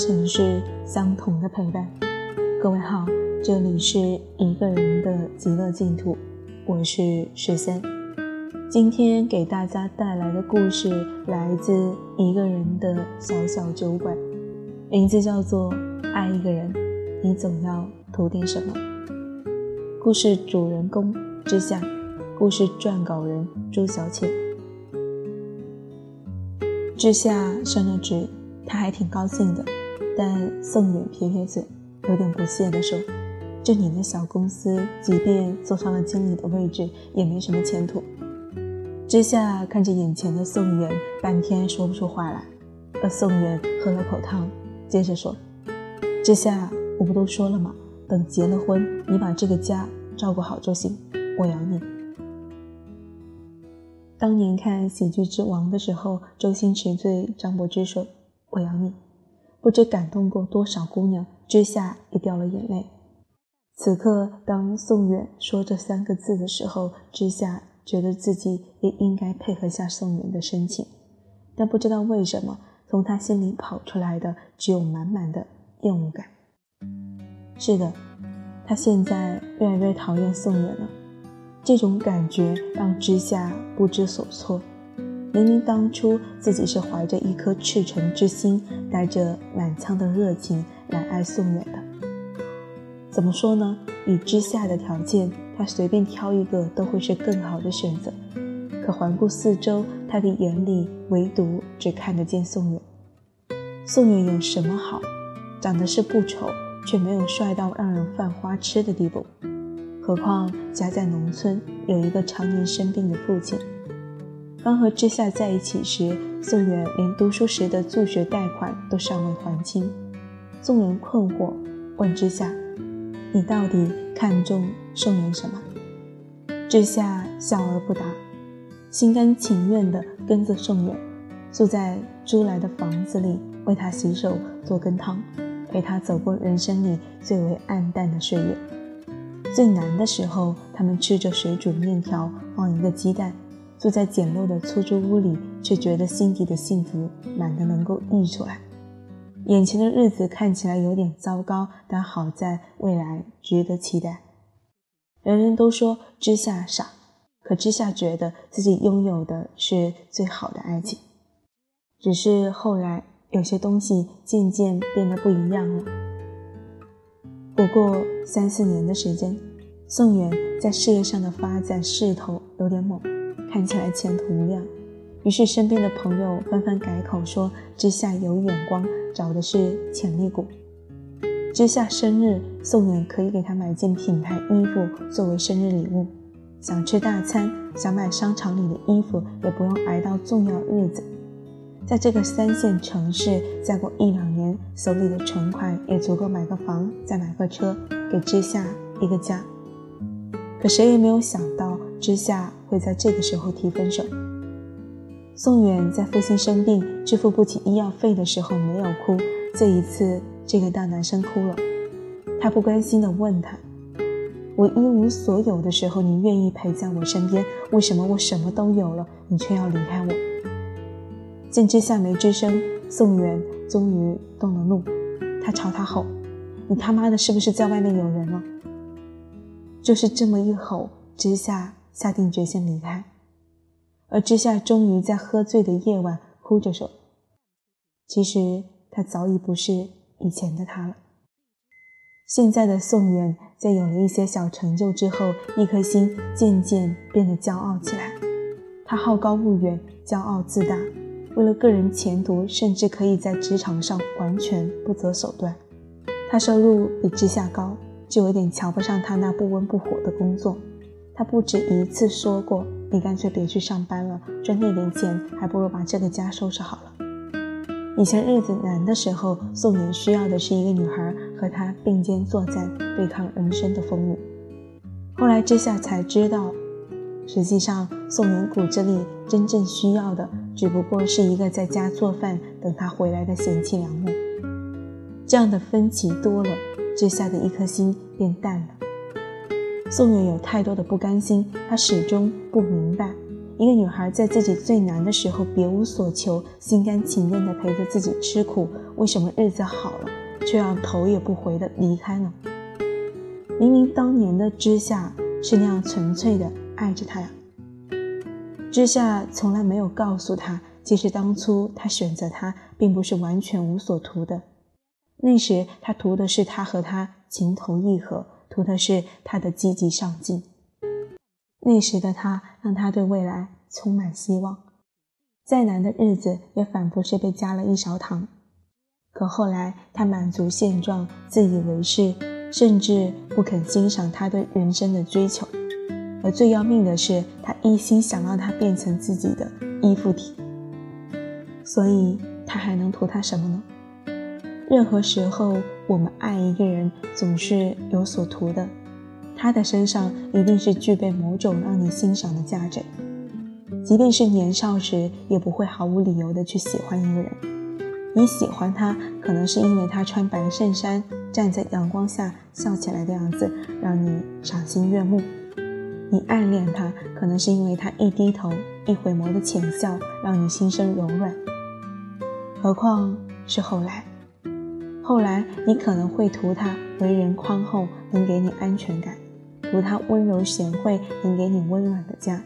城市，相同的陪伴。各位好，这里是一个人的极乐净土，我是十三。今天给大家带来的故事来自一个人的小小酒馆，名字叫做《爱一个人，你总要图点什么》。故事主人公之夏，故事撰稿人朱小倩。之夏升了职。他还挺高兴的，但宋远撇撇嘴，有点不屑地说：“这你的小公司，即便坐上了经理的位置，也没什么前途。”之夏看着眼前的宋远，半天说不出话来。而宋远喝了口汤，接着说：“之夏，我不都说了吗？等结了婚，你把这个家照顾好就行，我养你。”当年看《喜剧之王》的时候，周星驰对张柏芝说。我养你，不知感动过多少姑娘，之下也掉了眼泪。此刻，当宋远说这三个字的时候，之下觉得自己也应该配合下宋远的深情，但不知道为什么，从他心里跑出来的只有满满的厌恶感。是的，他现在越来越讨厌宋远了，这种感觉让之下不知所措。明明当初自己是怀着一颗赤诚之心，带着满腔的热情来爱宋远的。怎么说呢？以之下的条件，他随便挑一个都会是更好的选择。可环顾四周，他的眼里唯独只看得见宋远。宋远有什么好？长得是不丑，却没有帅到让人犯花痴的地步。何况家在农村，有一个常年生病的父亲。刚和之夏在一起时，宋元连读书时的助学贷款都尚未还清。宋元困惑，问之夏：“你到底看中宋元什么？”之夏笑而不答，心甘情愿地跟着宋远，住在租来的房子里，为他洗手做羹汤，陪他走过人生里最为暗淡的岁月。最难的时候，他们吃着水煮面条，放一个鸡蛋。住在简陋的出租屋里，却觉得心底的幸福满的能够溢出来。眼前的日子看起来有点糟糕，但好在未来值得期待。人人都说之夏傻，可之夏觉得自己拥有的是最好的爱情。只是后来有些东西渐渐变得不一样了。不过三四年的时间，宋远在事业上的发展势头有点猛。看起来前途无量，于是身边的朋友纷纷改口说：“之夏有眼光，找的是潜力股。”之夏生日，宋远可以给他买件品牌衣服作为生日礼物。想吃大餐，想买商场里的衣服，也不用挨到重要日子。在这个三线城市，再过一两年，手里的存款也足够买个房，再买个车，给之夏一个家。可谁也没有想到，之下。会在这个时候提分手。宋远在父亲生病、支付不起医药费的时候没有哭，这一次这个大男生哭了。他不甘心地问他：“我一无所有的时候，你愿意陪在我身边，为什么我什么都有了，你却要离开我？”见之下没吱声，宋远终于动了怒，他朝他吼：“你他妈的是不是在外面有人了？”就是这么一吼之下。下定决心离开，而之夏终于在喝醉的夜晚哭着说：“其实他早已不是以前的他了。”现在的宋远在有了一些小成就之后，一颗心渐渐变得骄傲起来。他好高骛远，骄傲自大，为了个人前途，甚至可以在职场上完全不择手段。他收入比之夏高，就有点瞧不上他那不温不火的工作。他不止一次说过：“你干脆别去上班了，赚那点钱还不如把这个家收拾好了。”以前日子难的时候，宋妍需要的是一个女孩和他并肩作战，对抗人生的风雨。后来之下才知道，实际上宋妍骨子里真正需要的，只不过是一个在家做饭等他回来的贤妻良母。这样的分歧多了，之下的一颗心变淡了。宋远有太多的不甘心，他始终不明白，一个女孩在自己最难的时候别无所求，心甘情愿地陪着自己吃苦，为什么日子好了，却要头也不回的离开呢？明明当年的之夏是那样纯粹的爱着他呀。之夏从来没有告诉他，其实当初他选择他，并不是完全无所图的。那时他图的是他和他情投意合，图的是他的积极上进。那时的他让他对未来充满希望，再难的日子也仿佛是被加了一勺糖。可后来他满足现状，自以为是，甚至不肯欣赏他对人生的追求。而最要命的是，他一心想让他变成自己的依附体，所以他还能图他什么呢？任何时候，我们爱一个人总是有所图的，他的身上一定是具备某种让你欣赏的价值。即便是年少时，也不会毫无理由的去喜欢一个人。你喜欢他，可能是因为他穿白衬衫站在阳光下笑起来的样子让你赏心悦目。你暗恋他，可能是因为他一低头、一回眸的浅笑，让你心生柔软。何况是后来，后来你可能会图他为人宽厚，能给你安全感；图他温柔贤惠，能给你温暖的家。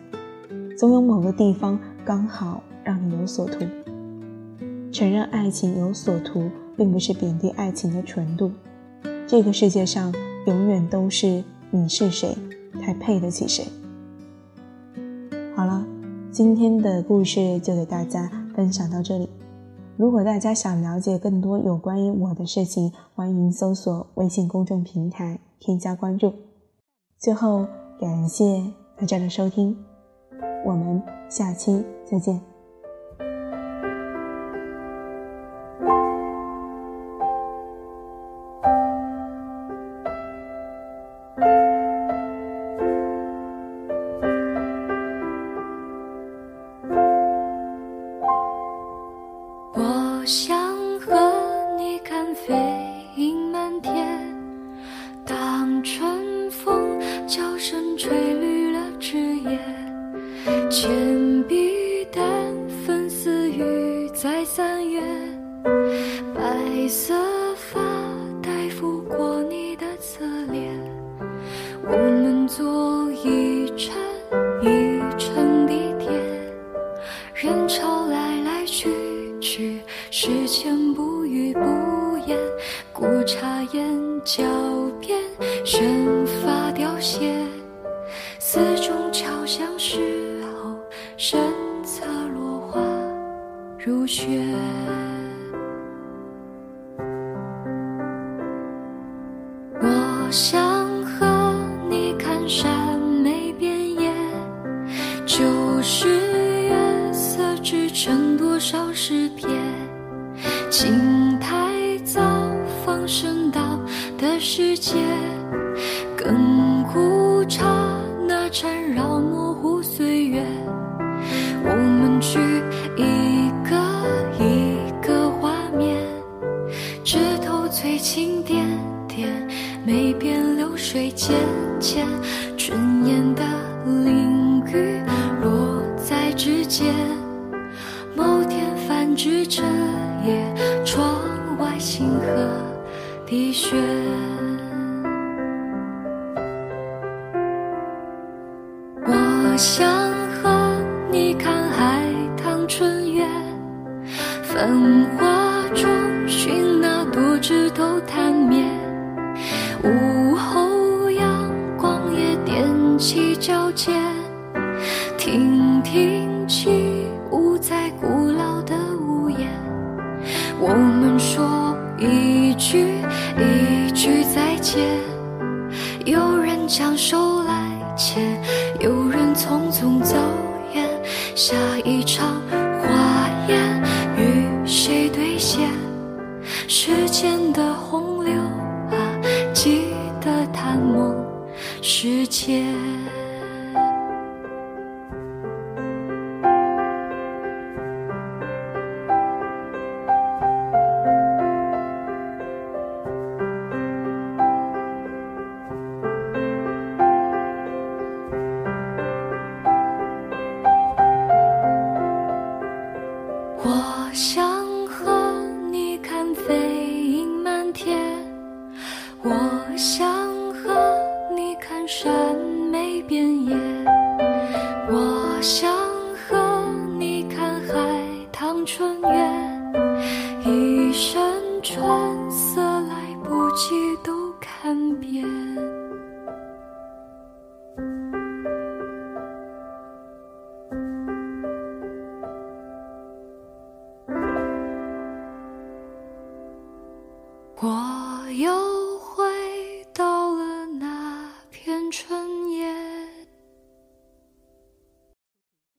总有某个地方刚好让你有所图。承认爱情有所图，并不是贬低爱情的纯度。这个世界上永远都是你是谁。才配得起谁？好了，今天的故事就给大家分享到这里。如果大家想了解更多有关于我的事情，欢迎搜索微信公众平台添加关注。最后，感谢大家的收听，我们下期再见。如雪，我想和你看山眉遍野，就是月色织成多少诗篇。青苔早放生到的世界，亘古刹那缠绕水浅浅，春烟的淋雨落在指尖。某天泛指着夜，窗外星河滴血。我想和你看海棠春月，繁华中寻那朵枝头探灭。午后阳光也踮。起脚尖，听听起舞在古老的屋檐。我们说一句一句再见，有人将手来牵，有人匆匆走远。下一场花宴与谁兑现？时间的洪世界。